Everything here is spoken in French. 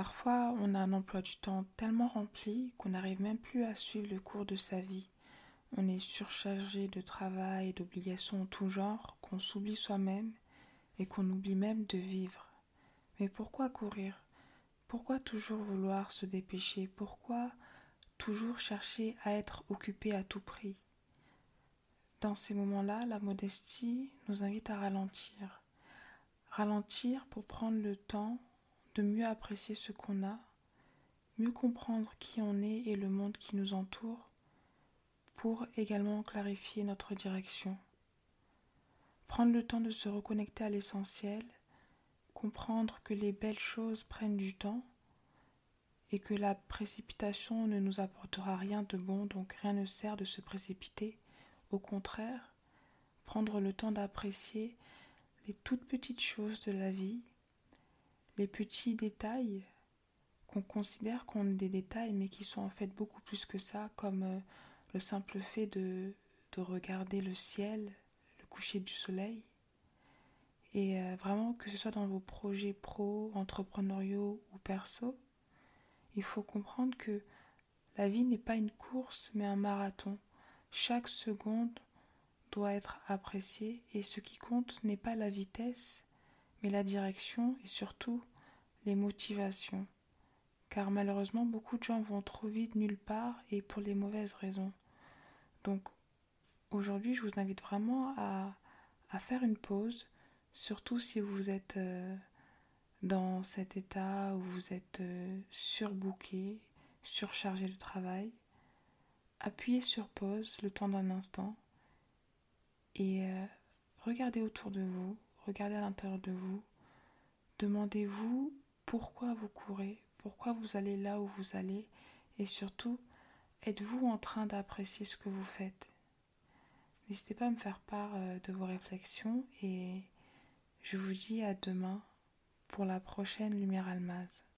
Parfois, on a un emploi du temps tellement rempli qu'on n'arrive même plus à suivre le cours de sa vie. On est surchargé de travail et d'obligations en tout genre qu'on s'oublie soi-même et qu'on oublie même de vivre. Mais pourquoi courir? Pourquoi toujours vouloir se dépêcher? Pourquoi toujours chercher à être occupé à tout prix? Dans ces moments-là, la modestie nous invite à ralentir. Ralentir pour prendre le temps de mieux apprécier ce qu'on a, mieux comprendre qui on est et le monde qui nous entoure, pour également clarifier notre direction. Prendre le temps de se reconnecter à l'essentiel, comprendre que les belles choses prennent du temps et que la précipitation ne nous apportera rien de bon, donc rien ne sert de se précipiter. Au contraire, prendre le temps d'apprécier les toutes petites choses de la vie les petits détails qu'on considère comme des détails mais qui sont en fait beaucoup plus que ça, comme euh, le simple fait de, de, regarder le ciel, le coucher du soleil. Et euh, vraiment que ce soit dans vos projets pro, entrepreneuriaux ou perso, il faut comprendre que la vie n'est pas une course mais un marathon. Chaque seconde doit être appréciée et ce qui compte n'est pas la vitesse mais la direction et surtout les motivations, car malheureusement beaucoup de gens vont trop vite nulle part et pour les mauvaises raisons. Donc aujourd'hui je vous invite vraiment à, faire une pause, surtout si vous êtes euh, dans cet état où vous êtes euh, surbooké, surchargé de travail. Appuyez sur pause le temps d'un instant et euh, regardez autour de vous, regardez à l'intérieur de vous, demandez-vous pourquoi vous courez, pourquoi vous allez là où vous allez et surtout, êtes-vous en train d'apprécier ce que vous faites? N'hésitez pas à me faire part euh, de vos réflexions et je vous dis à demain pour la prochaine Lumière Almaz.